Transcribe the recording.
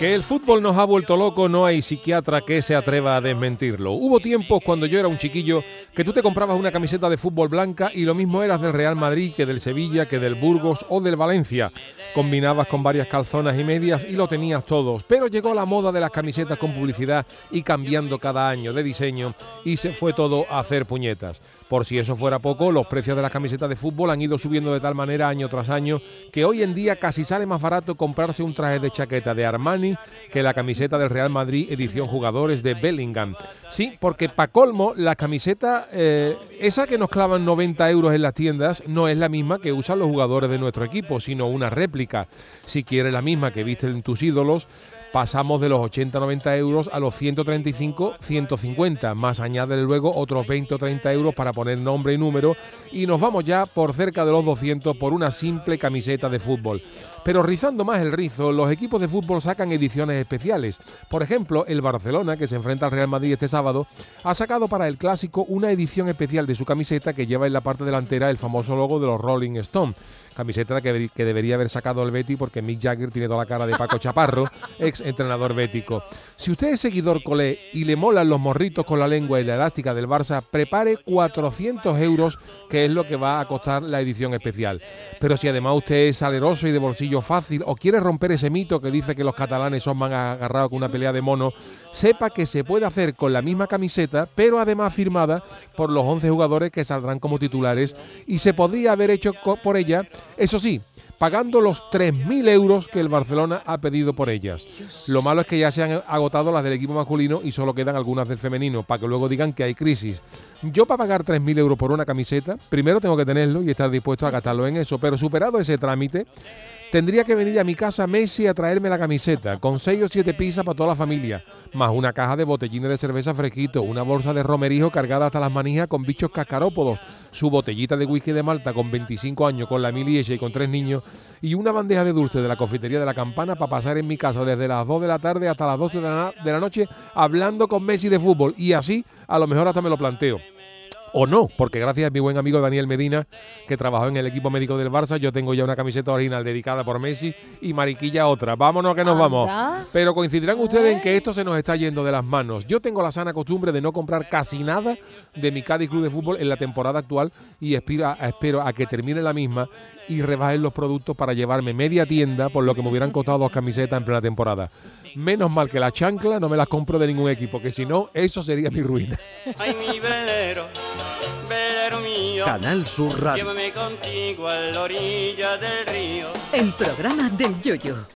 Que el fútbol nos ha vuelto loco, no hay psiquiatra que se atreva a desmentirlo. Hubo tiempos cuando yo era un chiquillo que tú te comprabas una camiseta de fútbol blanca y lo mismo eras del Real Madrid que del Sevilla, que del Burgos o del Valencia. Combinabas con varias calzonas y medias y lo tenías todos. Pero llegó la moda de las camisetas con publicidad y cambiando cada año de diseño y se fue todo a hacer puñetas. Por si eso fuera poco, los precios de las camisetas de fútbol han ido subiendo de tal manera año tras año que hoy en día casi sale más barato comprarse un traje de chaqueta de Armani que la camiseta del Real Madrid edición jugadores de Bellingham. Sí, porque para colmo, la camiseta, eh, esa que nos clavan 90 euros en las tiendas, no es la misma que usan los jugadores de nuestro equipo, sino una réplica. Si quieres la misma que visten tus ídolos, pasamos de los 80-90 euros a los 135-150, más añádele luego otros 20 o 30 euros para poner nombre y número y nos vamos ya por cerca de los 200 por una simple camiseta de fútbol. Pero rizando más el rizo, los equipos de fútbol sacan ediciones especiales. Por ejemplo, el Barcelona, que se enfrenta al Real Madrid este sábado, ha sacado para el clásico una edición especial de su camiseta que lleva en la parte delantera el famoso logo de los Rolling Stone. Camiseta que, que debería haber sacado el Betty porque Mick Jagger tiene toda la cara de Paco Chaparro, ex entrenador bético. Si usted es seguidor colé y le molan los morritos con la lengua y la elástica del Barça, prepare 400 euros, que es lo que va a costar la edición especial. Pero si además usted es saleroso y de bolsillo fácil o quiere romper ese mito que dice que los catalanes son más agarrados con una pelea de mono, sepa que se puede hacer con la misma camiseta, pero además firmada por los 11 jugadores que saldrán como titulares y se podría haber hecho por ella, eso sí, pagando los 3.000 euros que el Barcelona ha pedido por ellas. Lo malo es que ya se han agotado las del equipo masculino y solo quedan algunas del femenino, para que luego digan que hay crisis. Yo para pagar 3.000 euros por una camiseta, primero tengo que tenerlo y estar dispuesto a gastarlo en eso, pero superado ese trámite, Tendría que venir a mi casa Messi a traerme la camiseta, con seis o siete pizzas para toda la familia, más una caja de botellines de cerveza fresquito, una bolsa de romerijo cargada hasta las manijas con bichos cascarópodos, su botellita de whisky de Malta con 25 años, con la miliecha y con tres niños, y una bandeja de dulce de la confitería de la campana para pasar en mi casa desde las 2 de la tarde hasta las 12 de la, de la noche hablando con Messi de fútbol. Y así, a lo mejor hasta me lo planteo o no, porque gracias a mi buen amigo Daniel Medina, que trabajó en el equipo médico del Barça, yo tengo ya una camiseta original dedicada por Messi y Mariquilla otra. Vámonos que nos vamos. Pero coincidirán ustedes en que esto se nos está yendo de las manos. Yo tengo la sana costumbre de no comprar casi nada de mi Cádiz Club de Fútbol en la temporada actual y espero, espero a que termine la misma y rebajen los productos para llevarme media tienda por lo que me hubieran costado dos camisetas en plena temporada. Menos mal que la chancla no me las compro de ningún equipo, que si no, eso sería mi ruina. Ay, mi velero, velero mío. Canal Sur Radio. Llévame contigo a la orilla del río. El programa del Yoyo.